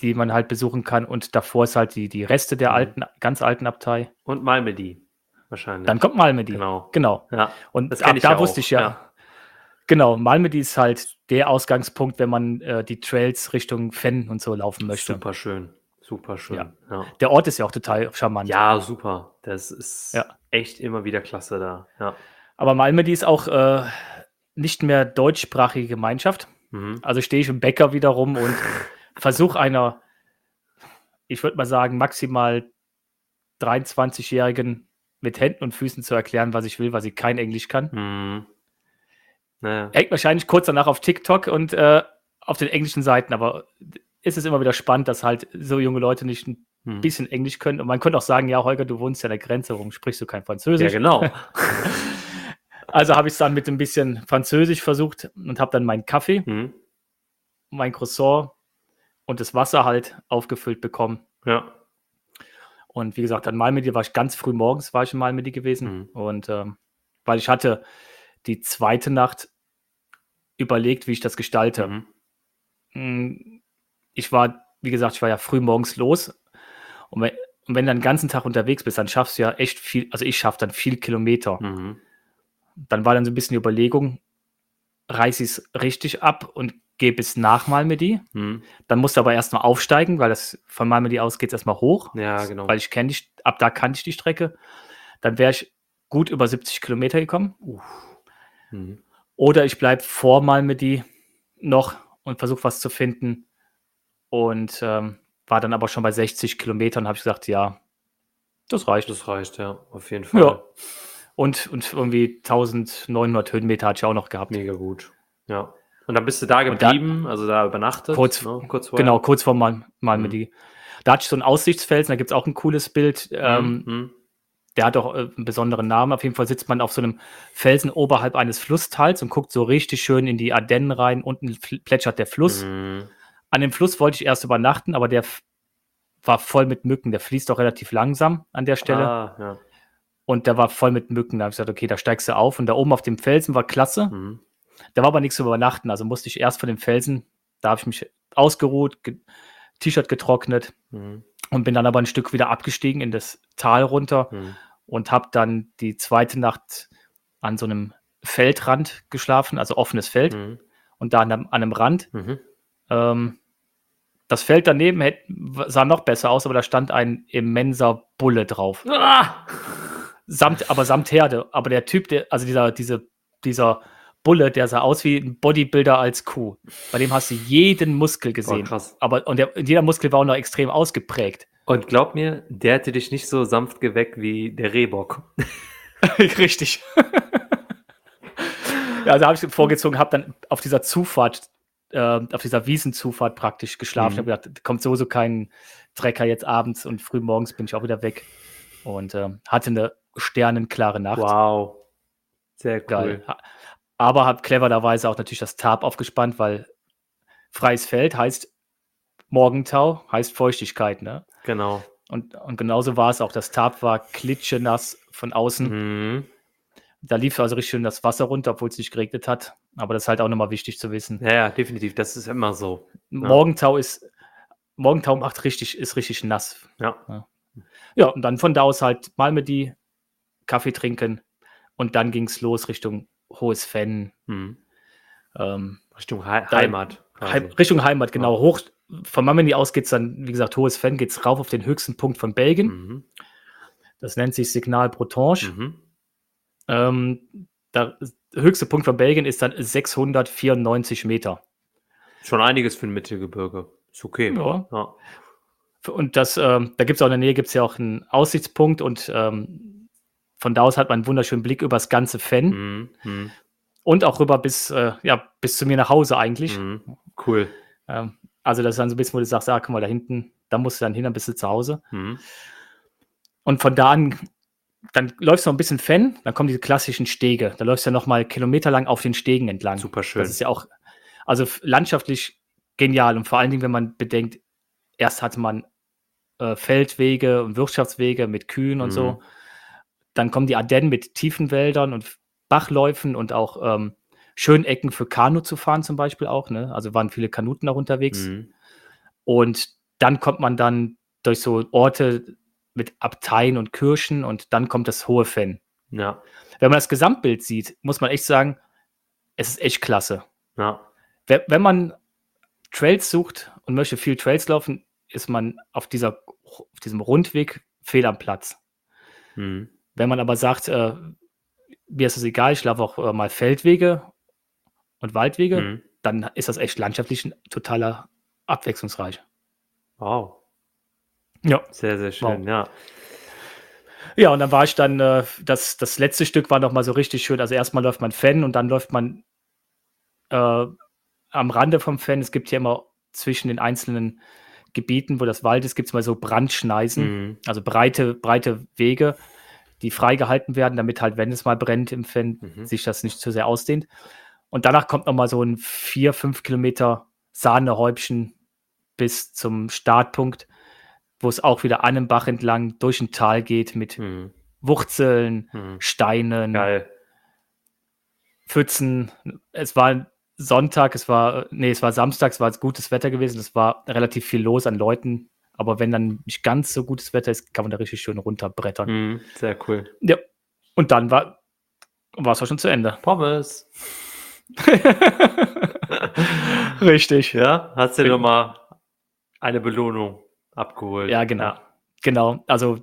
die man halt besuchen kann. Und davor ist halt die, die Reste der Mhm. alten, ganz alten Abtei. Und Malmedy wahrscheinlich. Dann kommt Malmedy. Genau. Genau. Ja. Und Das ab da ja wusste auch, ich ja. ja. Genau, Malmedy ist halt der Ausgangspunkt, wenn man äh, die Trails Richtung Fenn und so laufen möchte. Super schön. Super schön. Ja. Ja. Der Ort ist ja auch total charmant. Ja, super. Das ist Ja. echt immer wieder klasse da. Ja. Aber Malmedy ist auch äh, nicht mehr deutschsprachige Gemeinschaft. Mhm. Also stehe ich im Bäcker wieder rum und versuche einer, ich würde mal sagen, maximal 23-Jährigen mit Händen und Füßen zu erklären, was ich will, weil sie kein Englisch kann. Mhm. Naja. Hängt wahrscheinlich kurz danach auf TikTok und äh, auf den englischen Seiten, aber ist es immer wieder spannend, dass halt so junge Leute nicht ein Mhm. bisschen Englisch können. Und man könnte auch sagen, ja, Holger, du wohnst ja an der Grenze, warum sprichst du kein Ja, Französisch? genau. Also habe ich es dann mit ein bisschen Französisch versucht und habe dann meinen Kaffee, Mhm. mein Croissant und das Wasser halt aufgefüllt bekommen. Ja. Und wie gesagt, an Malmedy war ich ganz früh morgens, war ich in Malmedy gewesen. Mhm. Und ähm, weil ich hatte die zweite Nacht überlegt, wie ich das gestalte. Mhm. Mm, Ich war, wie gesagt, ich war ja früh morgens los. Und wenn, und wenn du den ganzen Tag unterwegs bist, dann schaffst du ja echt viel, also ich schaffe dann viel Kilometer. Mhm. Dann war dann so ein bisschen die Überlegung, reiße ich es richtig ab und gehe bis nach Malmedy. Mhm. Dann musst du aber erstmal aufsteigen, weil das von Malmedy aus geht es erstmal hoch. Ja, genau. weil ich kenne die, ab da kannte ich die Strecke. Dann wäre ich gut über 70 Kilometer gekommen. Mhm. Oder ich bleibe vor Malmedy noch und versuche was zu finden. Und ähm, war dann aber schon bei 60 Kilometern, habe ich gesagt, ja, das reicht. Das reicht, ja, auf jeden Fall. Ja. Und, und irgendwie 1900 Höhenmeter hatte ich auch noch gehabt. Mega gut. Ja. Und dann bist du da Und da- geblieben, also da übernachtet. Kurz- ne? kurz vorher. Genau, kurz vor Mal, Malmedy. Da hatte ich so einen Aussichtsfelsen, da gibt es auch ein cooles Bild. Ähm, Mhm. Der hat auch äh, einen besonderen Namen. Auf jeden Fall sitzt man auf so einem Felsen oberhalb eines Flusstals und guckt so richtig schön in die Ardennen rein. Unten plätschert der Fluss. Mhm. An dem Fluss wollte ich erst übernachten, aber der war voll mit Mücken. Der fließt auch relativ langsam an der Stelle. Ah, ja. Und der war voll mit Mücken. Da habe ich gesagt, okay, da steigst du auf. Und da oben auf dem Felsen war klasse. Mhm. Da war aber nichts zu übernachten. Also musste ich erst von dem Felsen, da habe ich mich ausgeruht, ge T-Shirt getrocknet Mhm. und bin dann aber ein Stück wieder abgestiegen in das Tal runter. Mhm. und habe dann die zweite Nacht an so einem Feldrand geschlafen, also offenes Feld Mhm. und da an einem, an einem Rand. Mhm. Ähm, das Feld daneben hätt, sah noch besser aus, aber da stand ein immenser Bulle drauf. Ah! Samt, aber samt Herde. Aber der Typ, der, also dieser, diese, dieser Bulle, der sah aus wie ein Bodybuilder als Kuh. Bei dem hast du jeden Muskel Boah, gesehen. krass. aber und der, jeder Muskel war auch noch extrem ausgeprägt. Und glaub mir, der hätte dich nicht so sanft geweckt wie der Rehbock. Richtig. ja, also habe ich vorgezogen, habe dann auf dieser Zufahrt, äh, auf dieser Wiesenzufahrt praktisch geschlafen. Mhm. Ich habe gedacht, kommt sowieso kein Trecker jetzt abends und früh morgens bin ich auch wieder weg. Und ähm, hatte eine sternenklare Nacht. Wow. Sehr cool. Geil. Aber habe clevererweise auch natürlich das Tarp aufgespannt, weil freies Feld heißt Morgentau, heißt Feuchtigkeit. Ne? Genau. Und, und genauso war es auch. Das Tarp war klitschenass von außen. Mhm. Da lief also richtig schön das Wasser runter, obwohl es nicht geregnet hat. Aber das ist halt auch nochmal wichtig zu wissen. Ja, ja, definitiv. Das ist immer so. Morgentau ist, Morgentau macht richtig, ist richtig nass. Ja. Ja, und dann von da aus halt Malmedy, Kaffee trinken und dann ging es los Richtung Hohes Fenn, Mhm. ähm, Richtung He Heimat. Heim, Richtung Heimat, genau. Ja. Hoch, von Malmedy aus geht es dann, wie gesagt, Hohes Fenn geht es rauf auf den höchsten Punkt von Belgien. Mhm. Das nennt sich Signal Bretonge. Mhm. Ähm, der höchste Punkt von Belgien ist dann 694 Meter. Schon einiges für ein Mittelgebirge. Ist okay. Ja. Ja. Und das, ähm, da gibt es auch in der Nähe gibt's ja auch einen Aussichtspunkt und ähm, von da aus hat man einen wunderschönen Blick über das ganze Fenn Mhm. Mhm. und auch rüber bis, äh, ja, bis zu mir nach Hause eigentlich. Mhm. Cool. Ähm, also das ist dann so ein bisschen, wo du sagst, ah, guck mal, da hinten, da musst du dann hin, dann bist du zu Hause. Mhm. Und von da an, dann läufst du noch ein bisschen Fenn, dann kommen diese klassischen Stege. Da läufst du ja noch mal kilometerlang auf den Stegen entlang. Super schön. Das ist ja auch, also landschaftlich genial und vor allen Dingen, wenn man bedenkt, erst hatte man äh, Feldwege und Wirtschaftswege mit Kühen und Mhm. so. Dann kommen die Ardennen mit tiefen Wäldern und Bachläufen und auch ähm, schönen Ecken für Kanu zu fahren zum Beispiel auch, ne? Also waren viele Kanuten auch unterwegs. Mhm. Und dann kommt man dann durch so Orte mit Abteien und Kirchen und dann kommt das hohe Fenn. Ja. Wenn man das Gesamtbild sieht, muss man echt sagen, es ist echt klasse. Ja. Wenn, wenn man Trails sucht und möchte viel Trails laufen, ist man auf, dieser, auf diesem Rundweg fehl am Platz. Mhm. Wenn man aber sagt, äh, mir ist es egal, ich laufe auch äh, mal Feldwege und Waldwege, Mhm. dann ist das echt landschaftlich ein totaler abwechslungsreich. Wow. Ja. Sehr, sehr schön, Wow. ja. Ja, und dann war ich dann, äh, das, das letzte Stück war nochmal so richtig schön. Also erstmal läuft man Fan und dann läuft man äh, am Rande vom Fan. Es gibt hier immer zwischen den einzelnen Gebieten, wo das Wald ist, gibt es mal so Brandschneisen, Mhm. also breite, breite Wege, die freigehalten werden, damit halt, wenn es mal brennt im Fan, Mhm. sich das nicht zu sehr ausdehnt. Und danach kommt nochmal so ein 4, 5 Kilometer Sahnehäubchen bis zum Startpunkt, wo es auch wieder an einem Bach entlang durch ein Tal geht mit Mhm. Wurzeln, Mhm. Steinen, Geil. Pfützen. Es war Sonntag, es war, nee, es war Samstag, es war gutes Wetter gewesen, es war relativ viel los an Leuten. Aber wenn dann nicht ganz so gutes Wetter ist, kann man da richtig schön runterbrettern. Mhm. Sehr cool. Ja. Und dann war war es auch schon zu Ende. Pommes. richtig. Ja, hast du dir Ja. nochmal eine Belohnung abgeholt. Ja, genau. Genau. Also,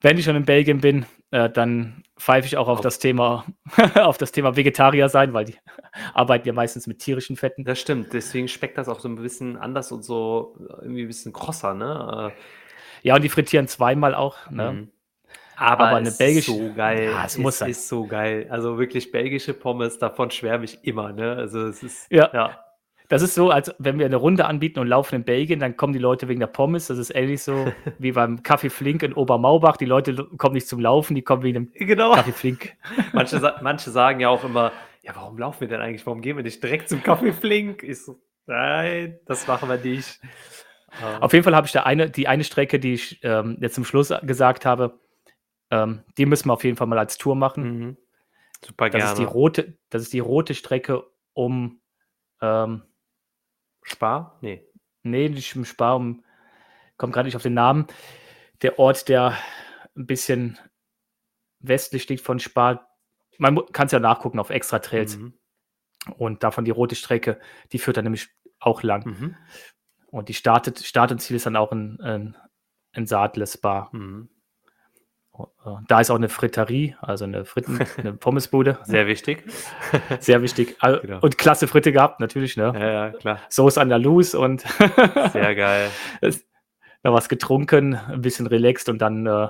wenn ich schon in Belgien bin, äh, dann pfeife ich auch auf Auf- das Thema, auf das Thema Vegetarier sein, weil die arbeiten ja meistens mit tierischen Fetten. Das stimmt, deswegen schmeckt das auch so ein bisschen anders und so irgendwie ein bisschen krosser, ne? Ja, und die frittieren zweimal auch. Äh, Ne? mhm. Aber, Aber eine es belgische- so geil. Ja, es muss sein. ist so geil. Also wirklich belgische Pommes, davon schwärme ich immer, ne? Also es ist Ja. ja. Das ist so, als wenn wir eine Runde anbieten und laufen in Belgien, dann kommen die Leute wegen der Pommes. Das ist ähnlich so wie beim Kaffee Flink in Obermaubach. Die Leute kommen nicht zum Laufen, die kommen wegen dem Genau. Kaffee Flink. Manche, manche sagen ja auch immer, ja, warum laufen wir denn eigentlich? Warum gehen wir nicht direkt zum Kaffee Flink? Ich so, nein, das machen wir nicht. Ähm, Auf jeden Fall habe ich da eine, die eine Strecke, die ich ähm, jetzt zum Schluss gesagt habe, ähm, die müssen wir auf jeden Fall mal als Tour machen. mhm. Super Das gerne. ist die rote, das ist die rote Strecke um, ähm, Spar? Nee. nee, nicht im Spar, um, kommt gerade nicht auf den Namen. Der Ort, der ein bisschen westlich liegt von Spar. Man kann es ja nachgucken auf Extra Trails. Mhm. Und davon die rote Strecke, die führt dann nämlich auch lang. Mhm. Und die startet, Start und Ziel ist dann auch ein, ein, ein Saatles Bar. Mhm. Da ist auch eine Fritterie, also eine Fritten, eine Pommesbude. Sehr wichtig. Sehr wichtig. Genau. Und klasse Fritte gehabt, natürlich, ne? ja, ja, klar. Soße Andalus und Sehr geil. noch was getrunken, ein bisschen relaxed und dann, äh,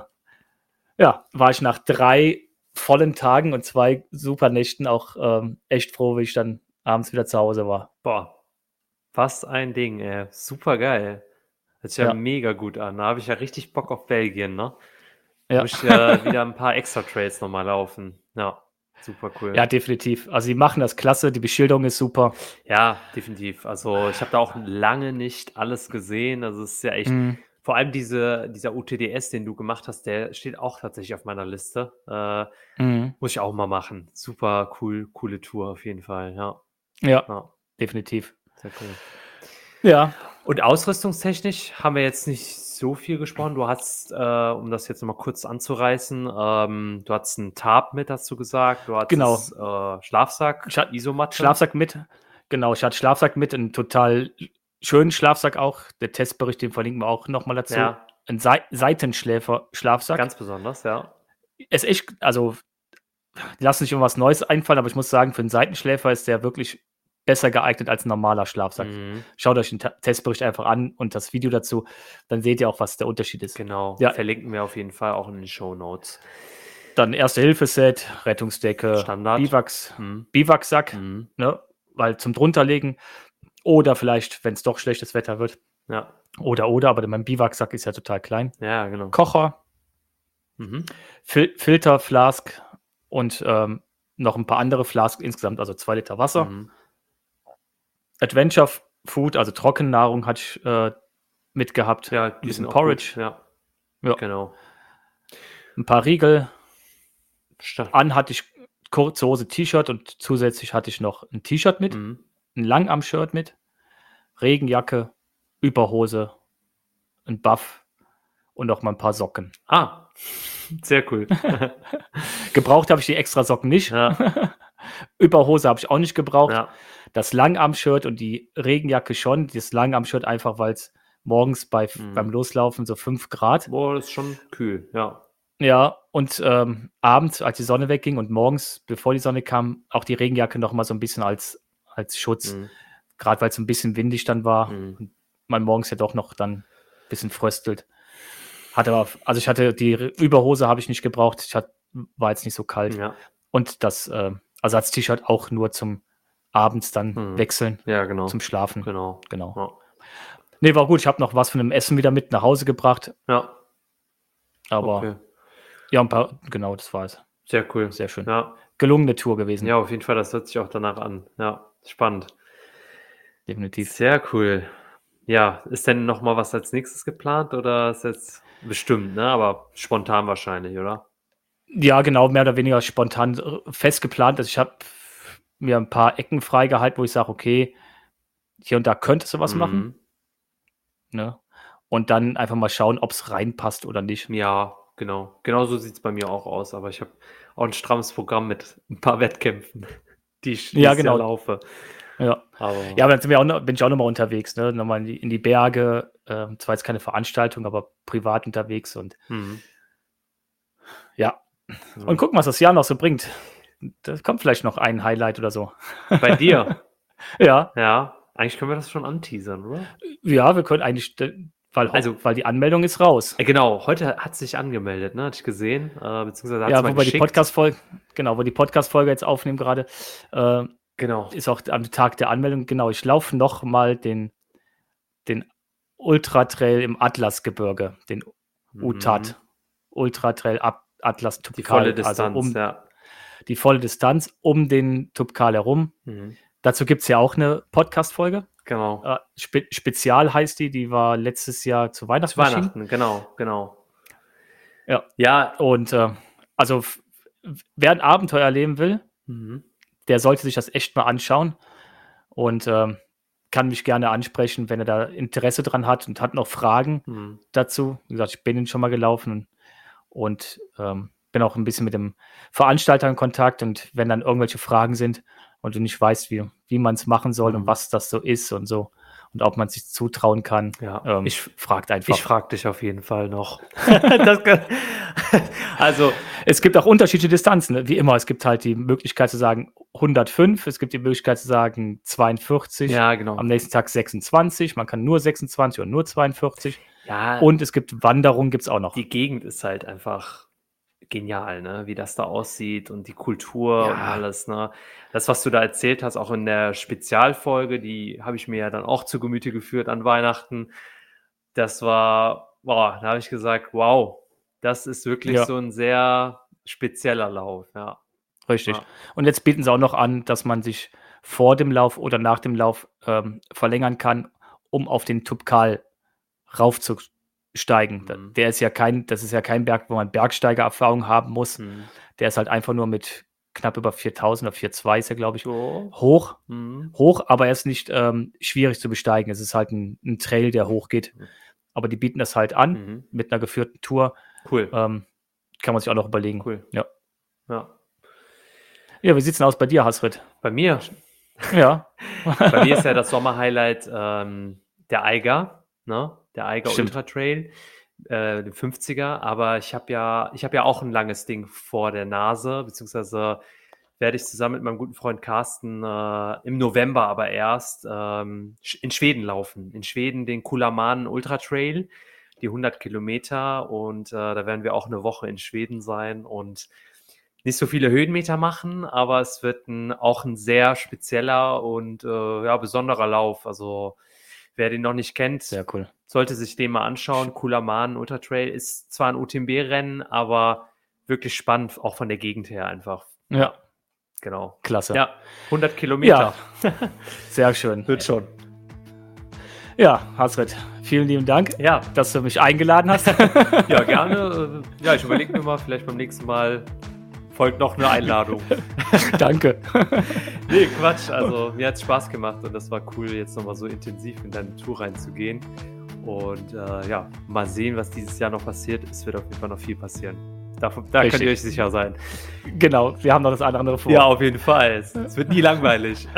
ja, war ich nach drei vollen Tagen und zwei super Nächten auch ähm, echt froh, wie ich dann abends wieder zu Hause war. Boah. Was ein Ding, ey. Super geil. Hört sich ja, Ja. mega gut an. Da habe ich ja richtig Bock auf Belgien, ne? Ja. Muss ich ja wieder ein paar extra Trails nochmal laufen. Ja, super cool. Ja, definitiv. Also, die machen das klasse, die Beschilderung ist super. Ja, definitiv. Also ich habe da auch lange nicht alles gesehen. Also es ist ja echt, Mhm. vor allem diese, dieser UTDS, den du gemacht hast, der steht auch tatsächlich auf meiner Liste. Äh, Mhm. muss ich auch mal machen. Super cool, coole Tour auf jeden Fall. Ja, Ja, ja definitiv. sehr cool. Ja, Und ausrüstungstechnisch haben wir jetzt nicht so viel gesprochen. Du hast, äh, um das jetzt nochmal kurz anzureißen, ähm, du hattest einen Tarp mit, hast du gesagt. Du hattest Genau. äh, Schlafsack, Ich hatte Isomatte. Schlafsack mit. Genau, ich hatte Schlafsack mit, einen total schönen Schlafsack auch. Der Testbericht, den verlinken wir auch nochmal dazu. Ja, Ein Sei Seitenschläfer-Schlafsack. ganz besonders, ja. ist echt, also die lassen sich immer was Neues einfallen, aber ich muss sagen, für einen Seitenschläfer ist der wirklich besser geeignet als ein normaler Schlafsack. Mhm. Schaut euch den Ta- Testbericht einfach an und das Video dazu, dann seht ihr auch, was der Unterschied ist. Genau, Ja. verlinken wir auf jeden Fall auch in den Show Notes. Dann Erste-Hilfe-Set, Rettungsdecke, Standard. Biwaks, Mhm. Biwaksack, Mhm. ne, weil zum drunterlegen oder vielleicht, wenn es doch schlechtes Wetter wird, Ja. oder, oder, aber mein Biwaksack ist ja total klein. ja, genau. Kocher, Mhm. Fil Filter, Flask und ähm, noch ein paar andere Flask, insgesamt also zwei Liter Wasser. Mhm. Adventure Food, also Trockennahrung, hatte ich äh, mitgehabt. Ja, ein bisschen Porridge, Gut. Ja. Ja. genau. ein paar Riegel. Sta- An hatte ich kurze Hose, T-Shirt und zusätzlich hatte ich noch ein T-Shirt mit, Mhm. ein Langarm-Shirt mit, Regenjacke, Überhose, ein Buff und noch mal ein paar Socken. Ah, sehr cool. Gebraucht habe ich die extra Socken nicht. ja, Überhose habe ich auch nicht gebraucht. ja. Das Langarm-Shirt und die Regenjacke schon. Das Langarm-Shirt einfach, weil es morgens bei, Mhm. beim Loslaufen so 5 Grad. Boah, das ist schon kühl, ja. Ja, und ähm, abends, als die Sonne wegging und morgens, bevor die Sonne kam, auch die Regenjacke noch mal so ein bisschen als, als Schutz. Mhm. Gerade weil es ein bisschen windig dann war Mhm. und man morgens ja doch noch dann ein bisschen fröstelt. Hatte aber, also ich hatte die Überhose habe ich nicht gebraucht. Ich hatte, war jetzt nicht so kalt. Ja, Und das äh, Ersatz-T-Shirt auch nur zum abends dann Mhm. wechseln, ja, genau. zum Schlafen. Genau. Genau. Ja. Nee, war gut. Ich habe noch was von dem Essen wieder mit nach Hause gebracht. ja, Aber okay. ja, ein paar, genau, das war es. Sehr cool. Sehr schön. Ja. Gelungene Tour gewesen. ja, auf jeden Fall, das hört sich auch danach an. Ja, spannend. Definitiv. Sehr cool. Ja, ist denn noch mal was als nächstes geplant oder ist jetzt bestimmt, ne? Aber spontan wahrscheinlich, oder? Ja, genau, mehr oder weniger spontan äh, fest geplant. Also ich habe mir ein paar Ecken freigehalten, wo ich sage, okay, hier und da könntest du was machen. Mhm. Ne? Und dann einfach mal schauen, ob es reinpasst oder nicht. Ja, genau. Genau so sieht es bei mir auch aus. Aber ich habe auch ein strammes Programm mit ein paar Wettkämpfen, die ich Ja, genau. Laufe. Ja, Aber ja aber dann sind wir auch noch, bin ich auch nochmal unterwegs, ne? Nochmal in die, in die Berge. Ähm, zwar jetzt keine Veranstaltung, aber privat unterwegs und Mhm. ja. Ja. Und gucken, was das Jahr noch so bringt. Da kommt vielleicht noch ein Highlight oder so. bei dir, Ja, ja, eigentlich können wir das schon anteasern, oder? ja, wir können eigentlich, weil, Also- weil die Anmeldung ist raus. Äh, genau, heute hat sich angemeldet, ne? Hatte ich gesehen, äh, beziehungsweise hat Ja, mal wo wir die. Podcast-Folge, genau, wo die Podcast-Folge jetzt aufnehmen gerade, äh, Genau. ist auch am Tag der Anmeldung. Genau, ich laufe noch mal den, den Ultra-Trail im Atlasgebirge, den UTAT, Ultra-Trail Ab- Atlas Mhm. Die volle Distanz, also um ja. Die volle Distanz um den Tupkal herum. Mhm. Dazu gibt es ja auch eine Podcast-Folge. Genau. Äh, Spe Spezial heißt die, die war letztes Jahr zu Weihnachten. Zu. Weihnachten, genau, genau. Ja. Ja, Und äh, also wer ein Abenteuer erleben will, mhm. der sollte sich das echt mal anschauen und ähm, kann mich gerne ansprechen, wenn er da Interesse dran hat und hat noch Fragen Mhm. dazu. Wie gesagt, ich bin ihn schon mal gelaufen und ähm, bin auch ein bisschen mit dem Veranstalter in Kontakt und wenn dann irgendwelche Fragen sind und du nicht weißt, wie, wie man es machen soll und Mhm. was das so ist und so und ob man sich zutrauen kann, ja. ähm, ich fragt einfach. ich frage dich auf jeden Fall noch. kann, also, Es gibt auch unterschiedliche Distanzen, ne? wie immer. Es gibt halt die Möglichkeit zu sagen 105, es gibt die Möglichkeit zu sagen 42, ja, genau. am nächsten Tag 26, man kann nur 26 oder nur 42 Ja, und es gibt Wanderung, gibt es auch noch. die Gegend ist halt einfach genial, ne? Wie das da aussieht und die Kultur und Ja. alles, ne? Das, was du da erzählt hast, auch in der Spezialfolge, die habe ich mir ja dann auch zu Gemüte geführt an Weihnachten. Das war, boah, da habe ich gesagt, wow, das ist wirklich Ja. so ein sehr spezieller Lauf, ja. Richtig. Ja. Und jetzt bieten sie auch noch an, dass man sich vor dem Lauf oder nach dem Lauf ähm, verlängern kann, um auf den Tupkal raufzusteigen. Da- Mhm. Der ist ja kein, das ist ja kein Berg, wo man Bergsteigererfahrung haben muss. Hm. Der ist halt einfach nur mit knapp über 4000 oder 4,2 ist er, glaube ich, So. hoch. Hm. Hoch, aber er ist nicht ähm, schwierig zu besteigen. Es ist halt ein, ein Trail, der hochgeht. Mhm. Aber die bieten das halt an Mhm. mit einer geführten Tour. Cool, Ähm, kann man sich auch noch überlegen. cool. Ja. Ja. Ja, wie sieht's denn aus bei dir, Hasrit? Bei mir, Ja. Bei mir ist ja das Sommerhighlight ähm, der Eiger, ne? Der Eiger Stimmt. Ultra Trail, äh, den 50er. Aber ich habe ja, ich habe ja auch ein langes Ding vor der Nase, beziehungsweise werde ich zusammen mit meinem guten Freund Carsten äh, im November aber erst ähm, in Schweden laufen. In Schweden den Kulamanen Ultra Trail, die 100 Kilometer. Und äh, da werden wir auch eine Woche in Schweden sein und nicht so viele Höhenmeter machen, aber es wird ein, auch ein sehr spezieller und äh, ja, besonderer Lauf. Also wer den noch nicht kennt, Sehr cool. sollte sich den mal anschauen. Kulaman Ultra Trail ist zwar ein UTMB-Rennen, aber wirklich spannend, auch von der Gegend her einfach. Ja, Genau. klasse. Ja, 100 Kilometer. Sehr schön. Wird schon. Ja, Hasrit, vielen lieben Dank, Ja, dass du mich eingeladen hast. ja, gerne. Äh, Ja, ich überlege mir mal, vielleicht beim nächsten Mal folgt noch eine Einladung. Danke. nee, Quatsch. Also mir hat es Spaß gemacht und das war cool, jetzt nochmal so intensiv in deine Tour reinzugehen. Und äh, ja, mal sehen, was dieses Jahr noch passiert. Es wird auf jeden Fall noch viel passieren. Davon, da könnt ihr euch sicher sein. Genau, wir haben noch das eine andere vor. Ja, auf jeden Fall. Es, es wird nie langweilig.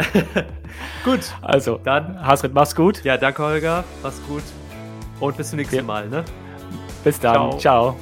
gut, also dann, Hasrit, mach's gut. Ja, danke, Holger. Mach's gut. Und bis zum nächsten ja. Mal. Ne? Bis dann. Ciao. Ciao.